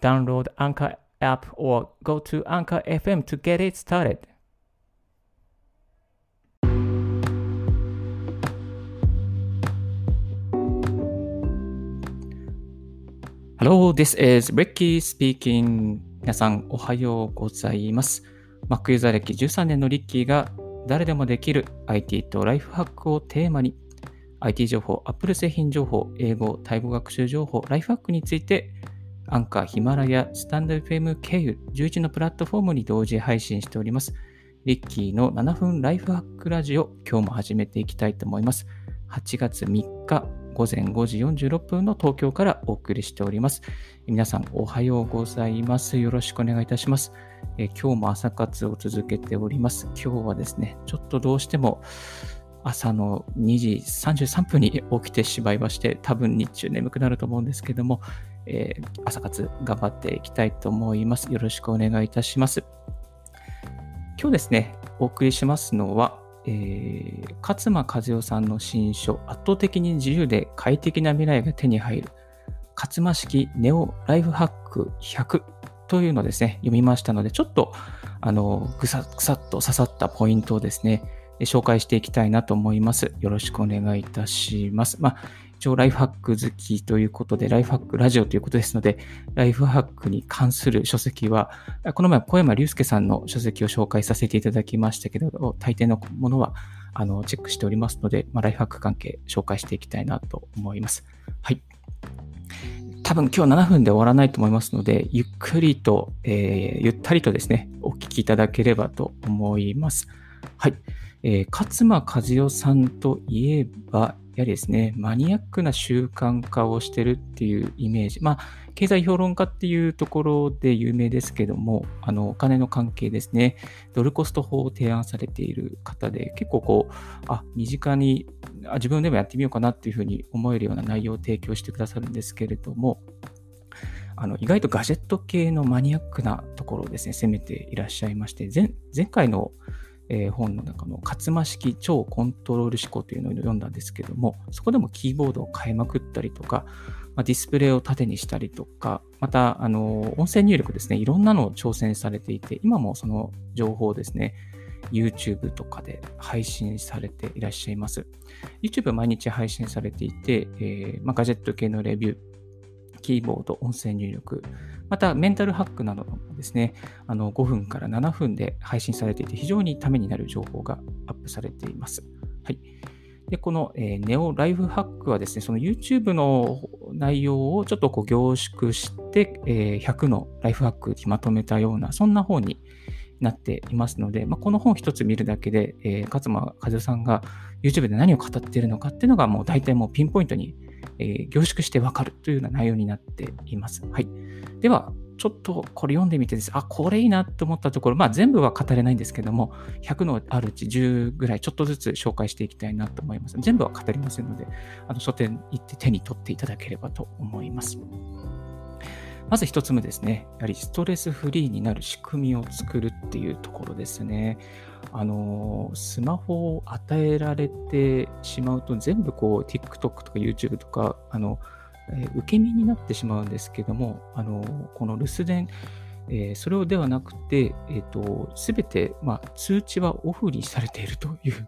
Download Anchor app or go to Anchor FM to get it started. Hello, this is Ricky speaking. 皆さん、おはようございます。Mac ユーザー歴13年のリッキーが誰でもできる IT とライフハックをテーマに IT 情報、Apple 製品情報、英語、タイ語学習情報、ライフハックについてアンカー、ヒマラヤ、スタンド FM 経由11のプラットフォームに同時配信しております。リッキーの7分ライフハックラジオ、今日も始めていきたいと思います。8月3日午前5時46分の東京からお送りしております。皆さんおはようございます。よろしくお願いいたします。え今日も朝活を続けております。今日はですね、ちょっとどうしても朝の2時33分に起きてしまいまして、多分日中眠くなると思うんですけども、えー、朝活頑張っていきたいと思います。よろしくお願いいたします。今日ですね、お送りしますのは、えー、勝間和代さんの新書、圧倒的に自由で快適な未来が手に入る、勝間式ネオライフハック100というのをですね、読みましたので、ちょっと、あの、ぐさぐさっと刺さったポイントをですね、紹介していきたいなと思います。よろしくお願いいたします。まあ、一応ライフハック好きということで、ライフハックラジオということですので、ライフハックに関する書籍は、この前小山隆介さんの書籍を紹介させていただきましたけど、大抵のものはあのチェックしておりますので、まあ、ライフハック関係紹介していきたいなと思います。はい。多分今日7分で終わらないと思いますので、ゆっくりと、えー、ゆったりとですね、お聞きいただければと思います。はい。えー、勝間和代さんといえば、やはりですね、マニアックな習慣化をしてるっていうイメージ。まあ、経済評論家っていうところで有名ですけども、あの、お金の関係ですね、ドルコスト法を提案されている方で、結構こう、あ、身近にあ、自分でもやってみようかなっていうふうに思えるような内容を提供してくださるんですけれども、あの意外とガジェット系のマニアックなところをですね、攻めていらっしゃいまして、前前回のえー、本の中の勝間式超コントロール思考というのを読んだんですけども、そこでもキーボードを変えまくったりとか、まあ、ディスプレイを縦にしたりとか、また、あの、音声入力ですね、いろんなのを挑戦されていて、今もその情報をですね、YouTube とかで配信されていらっしゃいます。YouTube 毎日配信されていて、えーまあ、ガジェット系のレビュー、キーボード、音声入力、また、メンタルハックなどもですね、あの5分から7分で配信されていて、非常にためになる情報がアップされています。はい。で、この、えー、ネオライフハックはですね、その YouTube の内容をちょっとこう凝縮して、えー、100のライフハックにまとめたような、そんな本になっていますので、まあ、この本一つ見るだけで、えー、勝間和代さんが YouTube で何を語っているのかっていうのがもう大体もうピンポイントに、えー、凝縮してわかるというような内容になっています。はい。では、ちょっとこれ読んでみてです。あ、これいいなと思ったところ、まあ全部は語れないんですけども、100のあるうち10ぐらいちょっとずつ紹介していきたいなと思います。全部は語りませんので、あの書店行って手に取っていただければと思います。まず一つ目ですね。やはりストレスフリーになる仕組みを作るっていうところですね。あの、スマホを与えられてしまうと全部こう TikTok とか YouTube とか、あの、えー、受け身になってしまうんですけども、あのこの留守電、えー、それをではなくて、えーと、全て、まあ、通知はオフにされているという、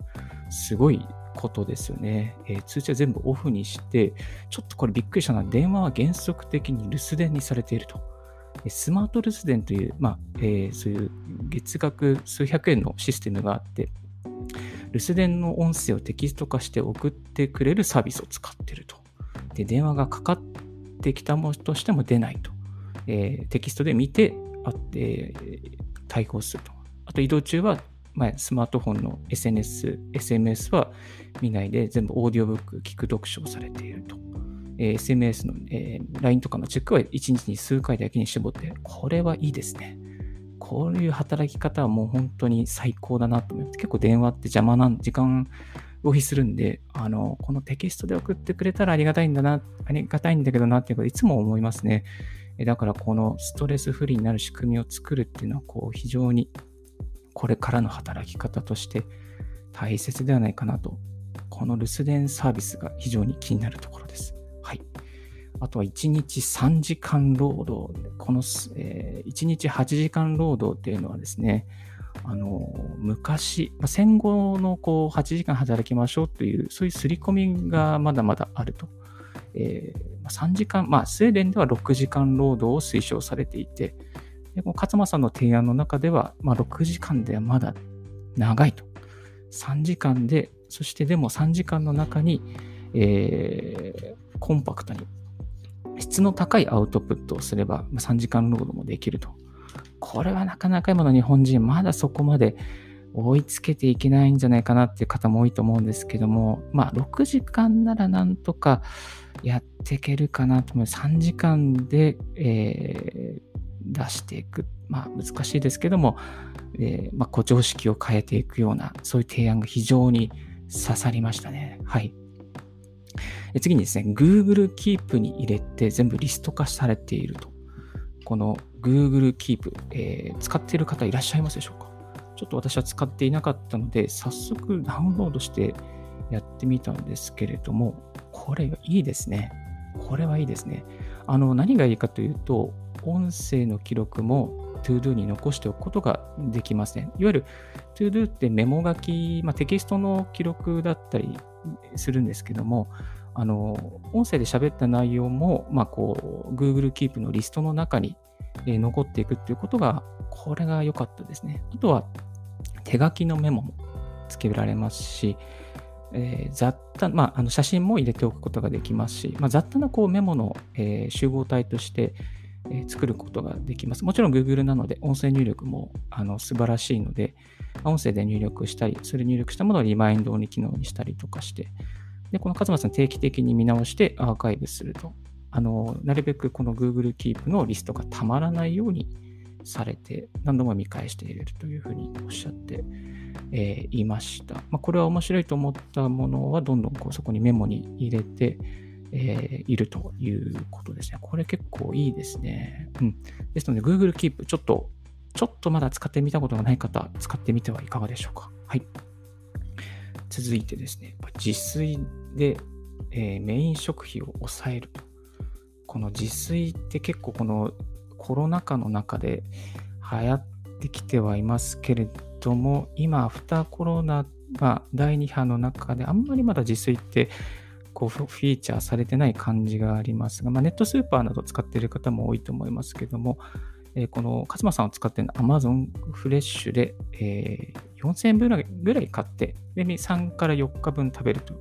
すごいことですよね、えー、通知は全部オフにして、ちょっとこれびっくりしたのは、電話は原則的に留守電にされていると。スマート留守電という、まあえー、そういう月額数百円のシステムがあって、留守電の音声をテキスト化して送ってくれるサービスを使っていると。で、電話がかかってきたものとしても出ないと。えー、テキストで見て、あって対応すると。あと移動中は、まあ、スマートフォンの SNS、SMS は見ないで全部オーディオブック、聞く読書をされていると。え、SMS の、え、LINE とかのチェックは1日に数回だけに絞って、これはいいですね。こういう働き方はもう本当に最高だなと思って、結構電話って邪魔な時間浪費するんで、あの、このテキストで送ってくれたらありがたいんだな、ありがたいんだけどなっていうこといつも思いますね。だからこのストレスフリーになる仕組みを作るっていうのは、こう非常にこれからの働き方として大切ではないかなと、この留守電サービスが非常に気になるところです。あとは1日3時間労働。この、えー、1日8時間労働っていうのはですね、あの、昔、戦後のこう8時間働きましょうという、そういう刷り込みがまだまだあると。えー、3時間、まあ、スウェーデンでは6時間労働を推奨されていて、でこの勝間さんの提案の中では、まあ、6時間ではまだ長いと。3時間で、そしてでも3時間の中に、えー、コンパクトに質の高いアウトプットをすれば、3時間労働もできると。これはなかなか今の日本人、まだそこまで追いつけていけないんじゃないかなっていう方も多いと思うんですけども、まあ、6時間ならなんとかやっていけるかなと思う。3時間で、えー、出していく。まあ、難しいですけども、えー、まあ、誇張式を変えていくような、そういう提案が非常に刺さりましたね。はい。次にですね、Google Keep に入れて全部リスト化されていると。この Google Keep、えー、使っている方いらっしゃいますでしょうか？ちょっと私は使っていなかったので、早速ダウンロードしてやってみたんですけれども、これいいですね。これはいいですね。あの、何がいいかというと、音声の記録も ToDo に残しておくことができますね。いわゆる ToDo ってメモ書き、まあ、テキストの記録だったりするんですけども、あの、音声で喋った内容も、まあ、こう、Google Keep のリストの中に、え、残っていくっていうことが、これが良かったですね。あとは、手書きのメモもつけられますし、えー、雑多、まあ、あの写真も入れておくことができますし、まあ、雑多なこうメモの、えー、集合体として、作ることができます。もちろん Google なので音声入力もあの素晴らしいので、音声で入力したり、それ入力したものをリマインドに機能にしたりとかして、で、この勝間さん定期的に見直してアーカイブすると。あの、なるべくこの Google Keep のリストがたまらないようにされて、何度も見返して入れるというふうにおっしゃって、えー、いました。まあ、これは面白いと思ったものは、どんどんこうそこにメモに入れて、えー、いるということですね。これ結構いいですね。うん。ですので、Google Keep、ちょっと、ちょっとまだ使ってみたことがない方、使ってみてはいかがでしょうか。はい。続いてですね、自炊で、えー、メイン食費を抑える。この自炊って結構このコロナ禍の中で流行ってきてはいますけれども、今、アフターコロナ、まあ、第2波の中であんまりまだ自炊ってこうフィーチャーされてない感じがありますが、まあ、ネットスーパーなど使っている方も多いと思いますけども、えー、この勝間さんを使っている Amazon フレッシュで、えー、4000円分ぐらい買って、で3から4日分食べると。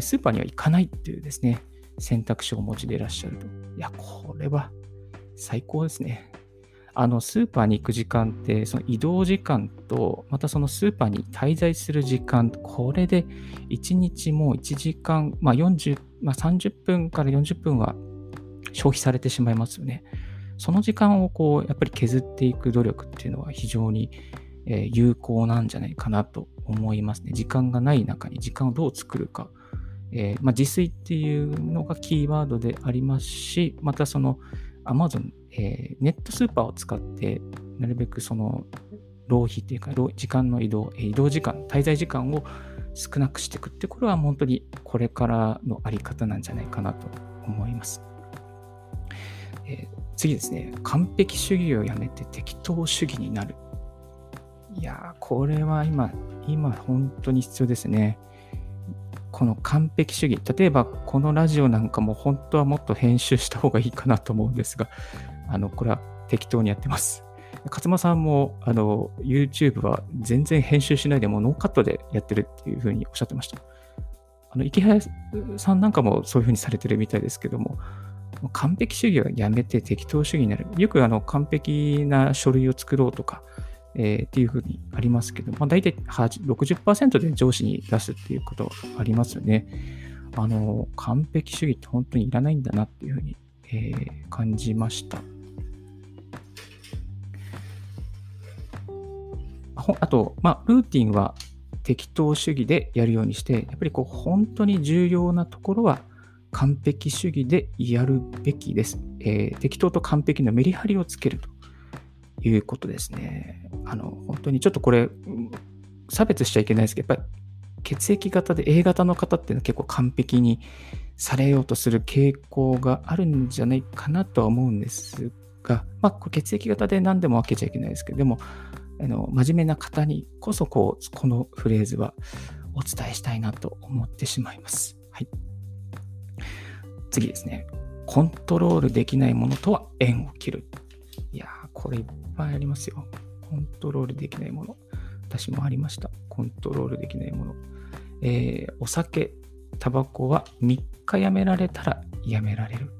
スーパーには行かないっていうですね、選択肢をお持ちでいらっしゃると。いや、これは最高ですね。あの、スーパーに行く時間って、その移動時間と、またそのスーパーに滞在する時間、これで1日もう1時間、まあ40、まあ30分から40分は消費されてしまいますよね。その時間をこう、やっぱり削っていく努力っていうのは非常に有効なんじゃないかなと思いますね。時間がない中に時間をどう作るか。えー、まあ、自炊っていうのがキーワードでありますし、またその Amazon、えー、ネットスーパーを使ってなるべくその浪費っていうか、時間の移動、移動時間、滞在時間を少なくしていくって、これは本当にこれからのあり方なんじゃないかなと思います。えー、次ですね、完璧主義をやめて適当主義になる。いやこれは今、今本当に必要ですね。この完璧主義。例えば、このラジオなんかも本当はもっと編集した方がいいかなと思うんですが、あの、これは適当にやってます。勝間さんも、あの、YouTube は全然編集しないでもノーカットでやってるっていうふうにおっしゃってました。あの、池原さんなんかもそういうふうにされてるみたいですけども、完璧主義はやめて適当主義になる。よくあの完璧な書類を作ろうとか、えー、っていうふうにありますけど、まあ、大体60%で上司に出すっていうことありますよね。あの、完璧主義って本当にいらないんだなっていうふうに、えー、感じました。あと、まあ、ルーティンは適当主義でやるようにして、やっぱりこう本当に重要なところは完璧主義でやるべきです。えー、適当と完璧のメリハリをつけるということですね。あの、本当にちょっとこれ、差別しちゃいけないですけど、やっぱり血液型で A 型の方っていうのは結構完璧にされようとする傾向があるんじゃないかなとは思うんですが、まあ、血液型で何でも分けちゃいけないですけど、でも、あの真面目な方にこそこう、このフレーズはお伝えしたいなと思ってしまいます。はい。次ですね。コントロールできないものとは縁を切る。いやー、これいっぱいありますよ。コントロールできないもの。私もありました。コントロールできないもの。えー、お酒、タバコは3日やめられたらやめられる。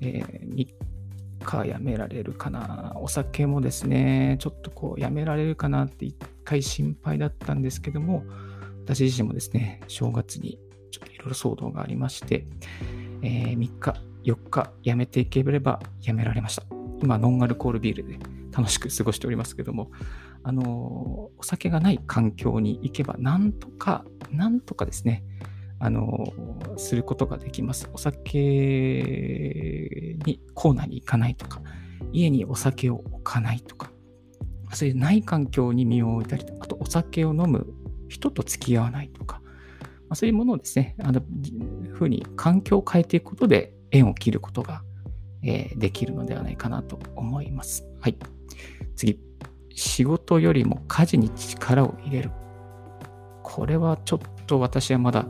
えー、3かやめられるかな。お酒もですね、ちょっとこうやめられるかなって一回心配だったんですけども、私自身もですね、正月にちょっといろいろ騒動がありまして、えー、3日、4日やめていければやめられました。今、ノンアルコールビールで楽しく過ごしておりますけども、あの、お酒がない環境に行けば、なんとか、なんとかですね、あの、することができます。お酒に、コーナーに行かないとか、家にお酒を置かないとか、そういうない環境に身を置いたりとか、あとお酒を飲む人と付き合わないとか、まあ、そういうものをですね、あのふうに環境を変えていくことで縁を切ることが、えー、できるのではないかなと思います。はい。次。仕事よりも家事に力を入れる。これはちょっと私はまだ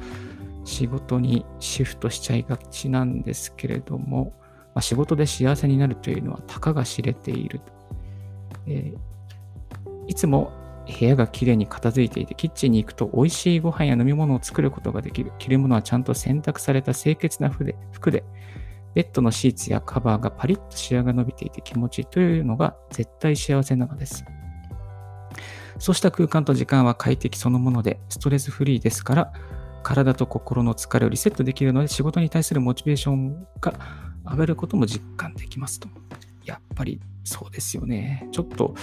仕事にシフトしちゃいがちなんですけれども、まあ、仕事で幸せになるというのはたかが知れている。えー、いつも部屋がきれいに片付いていて、キッチンに行くと美味しいご飯や飲み物を作ることができる。着るものはちゃんと洗濯された清潔な服で、服でベッドのシーツやカバーがパリッとシワが伸びていて気持ちいいというのが絶対幸せなのです。そうした空間と時間は快適そのもので、ストレスフリーですから、体と心の疲れをリセットできるので、仕事に対するモチベーションが上がることも実感できますと。やっぱりそうですよね。ちょっと、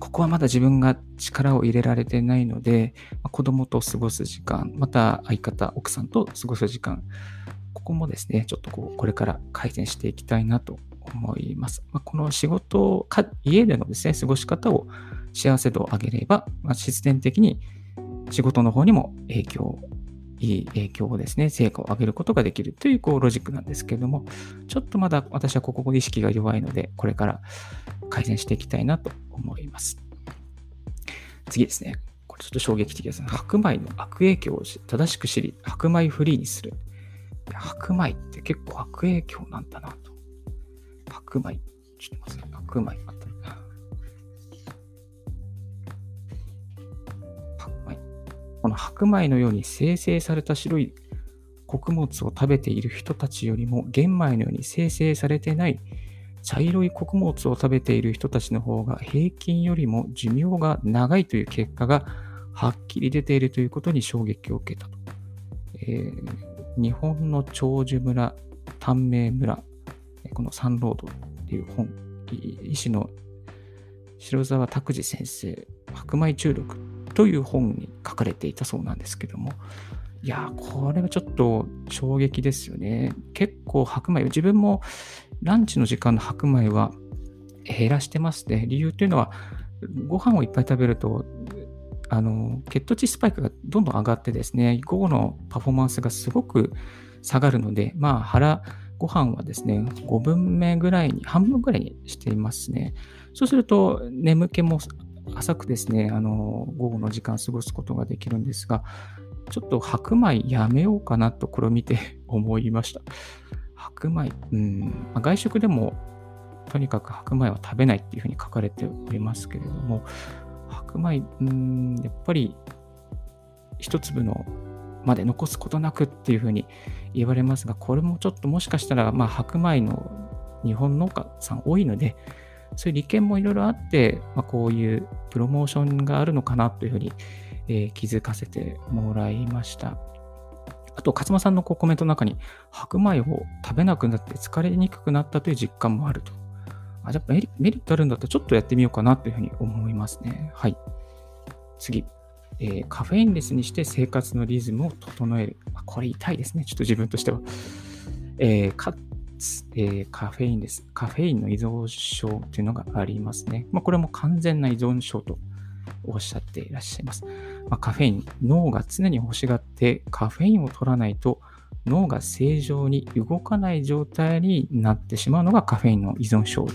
ここはまだ自分が力を入れられてないので、子供と過ごす時間、また相方、奥さんと過ごす時間、ここもですね、ちょっとこう、これから改善していきたいなと思います。まあ、この仕事か、家でのですね、過ごし方を幸せ度を上げれば、まあ、必然的に仕事の方にも影響いい影響をですね、成果を上げることができるというこうロジックなんですけれども、ちょっとまだ私はここで意識が弱いので、これから改善していきたいなと思います。次ですね。これちょっと衝撃的ですね。白米の悪影響を正しく知り、白米フリーにする。白米って結構悪影響なんだなと。白米。ちょっと待って、白米。この白米のように生成された白い穀物を食べている人たちよりも玄米のように生成されてない茶色い穀物を食べている人たちの方が平均よりも寿命が長いという結果がはっきり出ているということに衝撃を受けたと。えー、日本の長寿村、短命村、このサンロードっていう本、医師の白沢拓司先生、白米中毒という本に書かれていたそうなんですけども、いやこれはちょっと衝撃ですよね。結構白米、自分もランチの時間の白米は減らしてますね。理由というのは、ご飯をいっぱい食べると、あの、血糖値スパイクがどんどん上がってですね、午後のパフォーマンスがすごく下がるので、まあ腹、ご飯はですね、5分目ぐらいに、半分ぐらいにしていますね。そうすると、眠気も浅くですね、あの、午後の時間過ごすことができるんですが、ちょっと白米やめようかなとこれを見て 思いました。白米、うん、外食でもとにかく白米は食べないっていうふうに書かれておりますけれども、白米、うん、やっぱり一粒のまで残すことなくっていうふうに言われますが、これもちょっともしかしたら、まあ、白米の日本農家さん多いので、そういう利権もいろいろあって、まあ、こういうプロモーションがあるのかなというふうに、えー、気づかせてもらいました。あと、勝間さんのコメントの中に、白米を食べなくなって疲れにくくなったという実感もあると。あ、じゃあメリメリットあるんだったらちょっとやってみようかなというふうに思いますね。はい。次。えー、カフェインレスにして生活のリズムを整える。あこれ痛いですね。ちょっと自分としては。えー、かつ、えー、カフェインです。カフェインの依存症というのがありますね。まあ、これも完全な依存症とおっしゃっていらっしゃいます。まあ、カフェイン、脳が常に欲しがってカフェインを取らないと脳が正常に動かない状態になってしまうのがカフェインの依存症。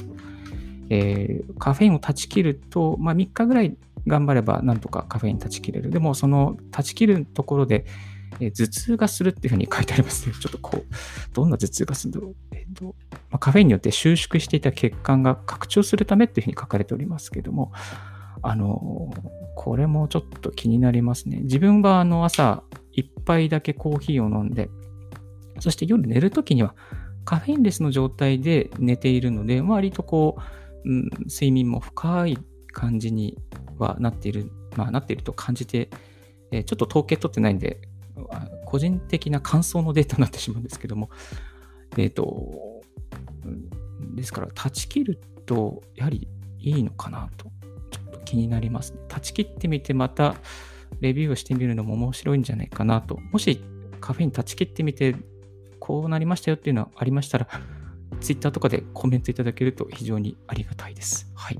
えー、カフェインを断ち切ると、まあ、3日ぐらい頑張ればなんとかカフェイン断ち切れる。でもその断ち切るところで、えー、頭痛がするっていうふうに書いてありますね。ちょっとこう、どんな頭痛がするんだろう。えーとまあ、カフェインによって収縮していた血管が拡張するためっていうふうに書かれておりますけども、あの、これもちょっと気になりますね。自分はあの朝一杯だけコーヒーを飲んで、そして夜寝るときにはカフェインレスの状態で寝ているので、割とこう、うん、睡眠も深い感じにはなっている、まあなっていると感じて、えー、ちょっと統計取ってないんで、個人的な感想のデータになってしまうんですけども、えっ、ー、と、ですから断ち切るとやはりいいのかなとちょっと気になりますね。断ち切ってみてまたレビューをしてみるのも面白いんじゃないかなと。もしカフェイン断ち切ってみてこうなりましたよっていうのはありましたら、Twitter とかでコメントいただけると非常にありがたいです。はい。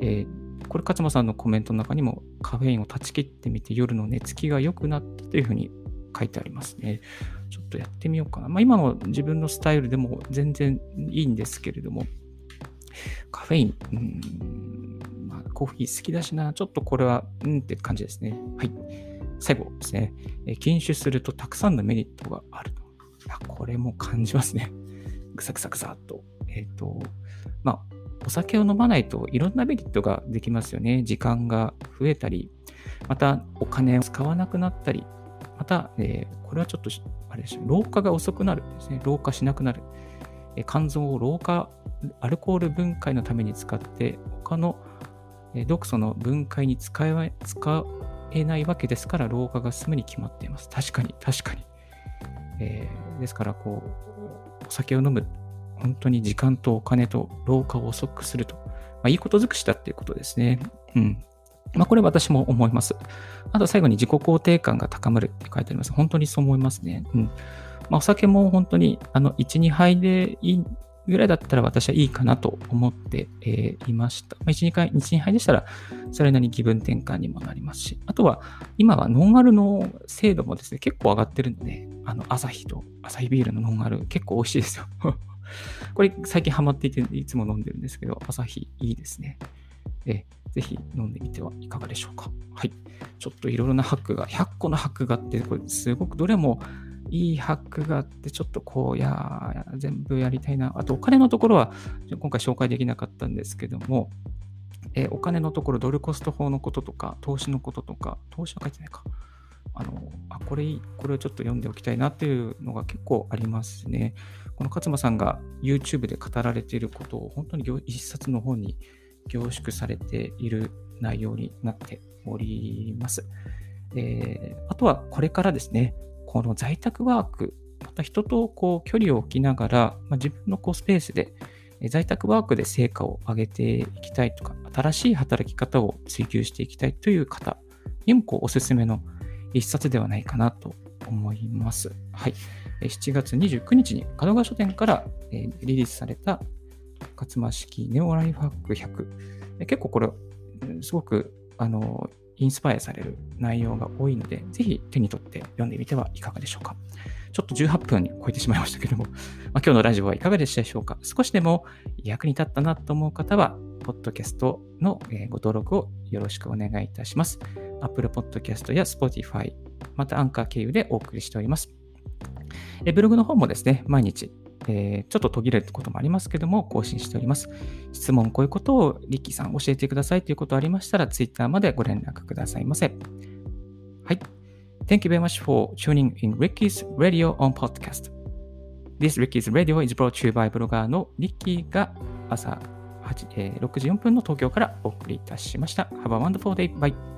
えー、これ、勝間さんのコメントの中にもカフェインを断ち切ってみて夜の寝つきが良くなったというふうに書いてありますね。ちょっとやってみようかな。まあ、今の自分のスタイルでも全然いいんですけれども、カフェイン、うんまコーヒー好きだしな、ちょっとこれは、うんって感じですね。はい。最後ですね。禁酒するとたくさんのメリットがあると。や、これも感じますね。ぐさぐさぐさっと。えっ、ー、と、まあ、お酒を飲まないといろんなメリットができますよね。時間が増えたり、またお金を使わなくなったり、また、えー、これはちょっと、あれでしょ、老化が遅くなるですね。老化しなくなる。え肝臓を老化、アルコール分解のために使って、他のえ毒素の分解に使え使えないわけですから、老化が進むに決まっています。確かに、確かに。えー、ですから、こう、お酒を飲む、本当に時間とお金と老化を遅くすると、まあ、いいこと尽くしだっていうことですね。うん。まあ、これ私も思います。あと最後に自己肯定感が高まるって書いてあります。本当にそう思いますね。うん。まあ、お酒も本当に、あの、1、2杯でいいぐらいだったら私はいいかなと思って、えー、いました。まあ、1、2回、1、2杯でしたら、それなりに気分転換にもなりますし、あとは、今はノンアルの精度もですね、結構上がってるので、あの、朝日と、朝日ビールのノンアル結構美味しいですよ。これ最近ハマっていて、いつも飲んでるんですけど、朝日いいですね。えぜひ飲んでみてはいかがでしょうか。はい。ちょっといろいろなハックが、100個のハックがあって、これすごくどれもいいハックがあって、ちょっとこう、いや、全部やりたいな。あと、お金のところは、今回紹介できなかったんですけども、えお金のところ、ドルコスト法のこととか、投資のこととか、投資は書いてないか。あの、あ、これいい、これをちょっと読んでおきたいなっていうのが結構ありますね。この勝間さんが YouTube で語られていることを本当に一冊の本に凝縮されている内容になっております。えー、あとはこれからですね、この在宅ワーク、また人とこう距離を置きながら、まあ、自分のこうスペースで在宅ワークで成果を上げていきたいとか、新しい働き方を追求していきたいという方にもこうおすすめの一冊ではないかなと思います。はい。7月29日に角川書店からリリースされた勝間式ネオライフハック100。結構これ、すごくあのインスパイアされる内容が多いので、ぜひ手に取って読んでみてはいかがでしょうか。ちょっと18分に超えてしまいましたけども、まあ、今日のラジオはいかがでしたでしょうか？少しでも役に立ったなと思う方は、ポッドキャストのご登録をよろしくお願いいたします。Apple Podcast や Spotify、またアンカー経由でお送りしております。ブログの方もですね、毎日えー、ちょっと途切れることもありますけども、更新しております。質問、こういうことをリッキーさん教えてくださいということありましたら、Twitter までご連絡くださいませ。はい。Thank you very much for tuning in Ricky's Radio on Podcast. This Ricky's Radio is brought to you by ブロガーのリッキーが朝8、えー、6時4分の東京からお送りいたしました。Have a wonderful day. Bye.